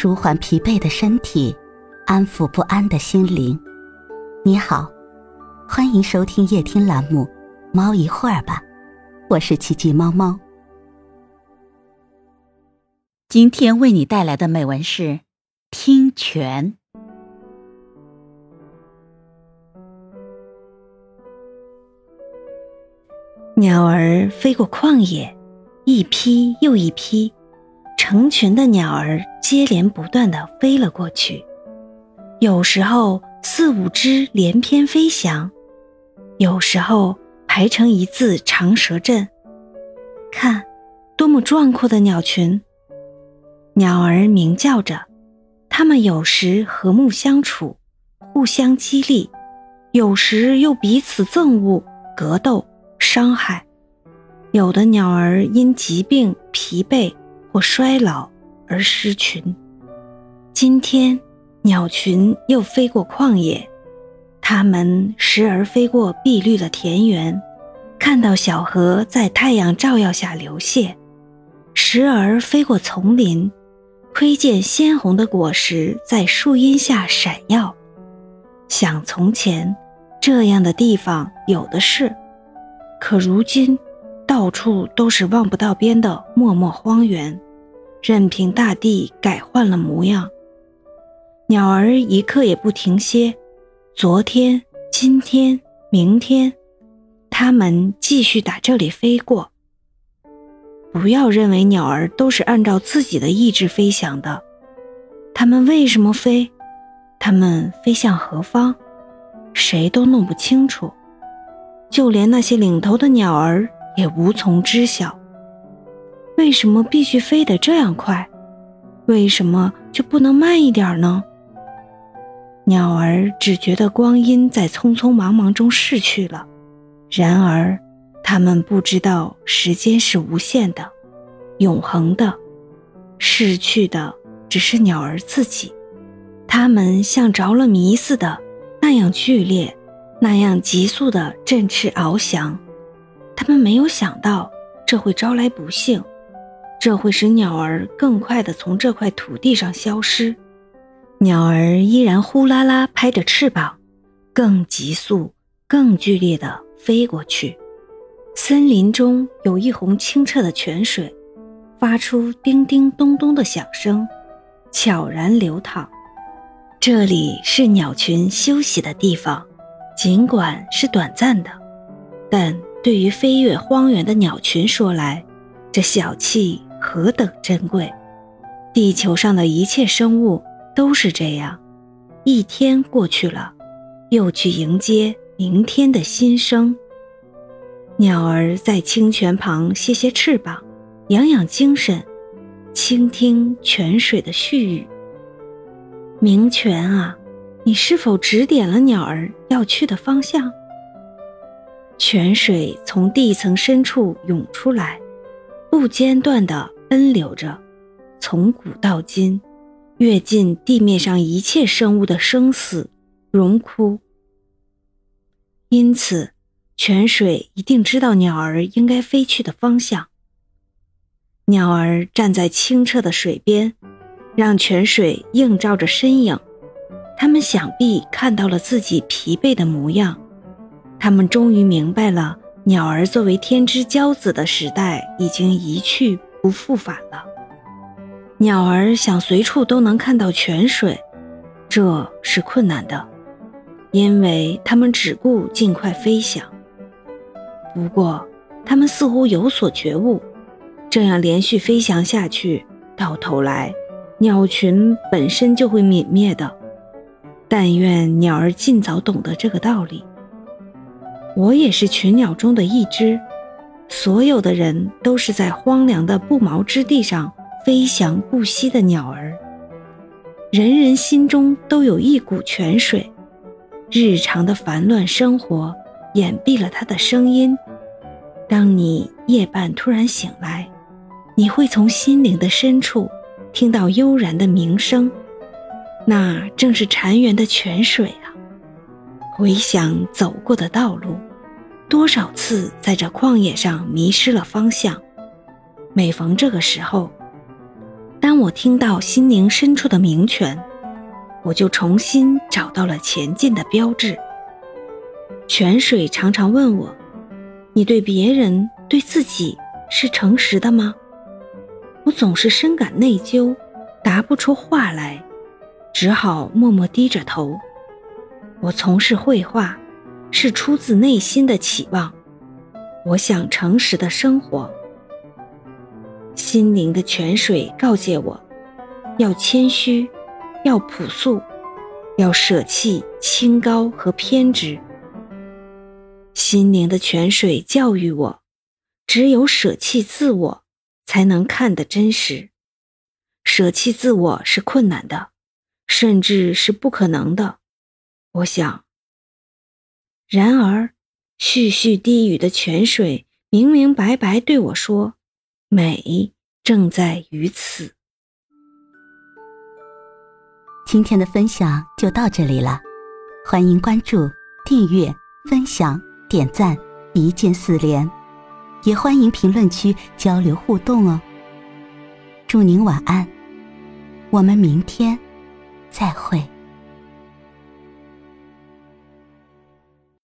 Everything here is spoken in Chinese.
舒缓疲惫的身体，安抚不安的心灵。你好，欢迎收听夜听栏目《猫一会儿吧》，我是奇迹猫猫。今天为你带来的美文是《听泉》。鸟儿飞过旷野，一批又一批。成群的鸟儿接连不断地飞了过去，有时候四五只连翩飞翔，有时候排成一字长蛇阵。看，多么壮阔的鸟群！鸟儿鸣叫着，它们有时和睦相处，互相激励；有时又彼此憎恶、格斗、伤害。有的鸟儿因疾病、疲惫。或衰老而失群。今天，鸟群又飞过旷野，它们时而飞过碧绿的田园，看到小河在太阳照耀下流泻；时而飞过丛林，窥见鲜红的果实在树荫下闪耀。想从前，这样的地方有的是，可如今。到处都是望不到边的漠漠荒原，任凭大地改换了模样。鸟儿一刻也不停歇，昨天、今天、明天，它们继续打这里飞过。不要认为鸟儿都是按照自己的意志飞翔的，它们为什么飞？它们飞向何方？谁都弄不清楚，就连那些领头的鸟儿。也无从知晓，为什么必须飞得这样快？为什么就不能慢一点呢？鸟儿只觉得光阴在匆匆忙忙中逝去了，然而它们不知道时间是无限的、永恒的，逝去的只是鸟儿自己。它们像着了迷似的，那样剧烈，那样急速的振翅翱翔。他们没有想到这会招来不幸，这会使鸟儿更快地从这块土地上消失。鸟儿依然呼啦啦拍着翅膀，更急速、更剧烈地飞过去。森林中有一泓清澈的泉水，发出叮叮咚咚的响声，悄然流淌。这里是鸟群休息的地方，尽管是短暂的，但。对于飞越荒原的鸟群说来，这小憩何等珍贵！地球上的一切生物都是这样，一天过去了，又去迎接明天的新生。鸟儿在清泉旁歇歇翅膀，养养精神，倾听泉水的絮语。明泉啊，你是否指点了鸟儿要去的方向？泉水从地层深处涌出来，不间断地奔流着，从古到今，跃进地面上一切生物的生死、荣枯。因此，泉水一定知道鸟儿应该飞去的方向。鸟儿站在清澈的水边，让泉水映照着身影，它们想必看到了自己疲惫的模样。他们终于明白了，鸟儿作为天之骄子的时代已经一去不复返了。鸟儿想随处都能看到泉水，这是困难的，因为它们只顾尽快飞翔。不过，它们似乎有所觉悟，这样连续飞翔下去，到头来，鸟群本身就会泯灭的。但愿鸟儿尽早懂得这个道理。我也是群鸟中的一只，所有的人都是在荒凉的不毛之地上飞翔不息的鸟儿。人人心中都有一股泉水，日常的烦乱生活掩蔽了它的声音。当你夜半突然醒来，你会从心灵的深处听到悠然的鸣声，那正是潺湲的泉水啊！回想走过的道路。多少次在这旷野上迷失了方向。每逢这个时候，当我听到心灵深处的鸣泉，我就重新找到了前进的标志。泉水常常问我：“你对别人、对自己是诚实的吗？”我总是深感内疚，答不出话来，只好默默低着头。我从事绘画，是出自内心的期望。我想诚实的生活。心灵的泉水告诫我，要谦虚，要朴素，要舍弃清高和偏执。心灵的泉水教育我，只有舍弃自我，才能看得真实。舍弃自我是困难的，甚至是不可能的。我想，然而，絮絮低语的泉水明明白白对我说：“美正在于此。”今天的分享就到这里了，欢迎关注、订阅、分享。点赞，一键四连，也欢迎评论区交流互动哦。祝您晚安，我们明天再会。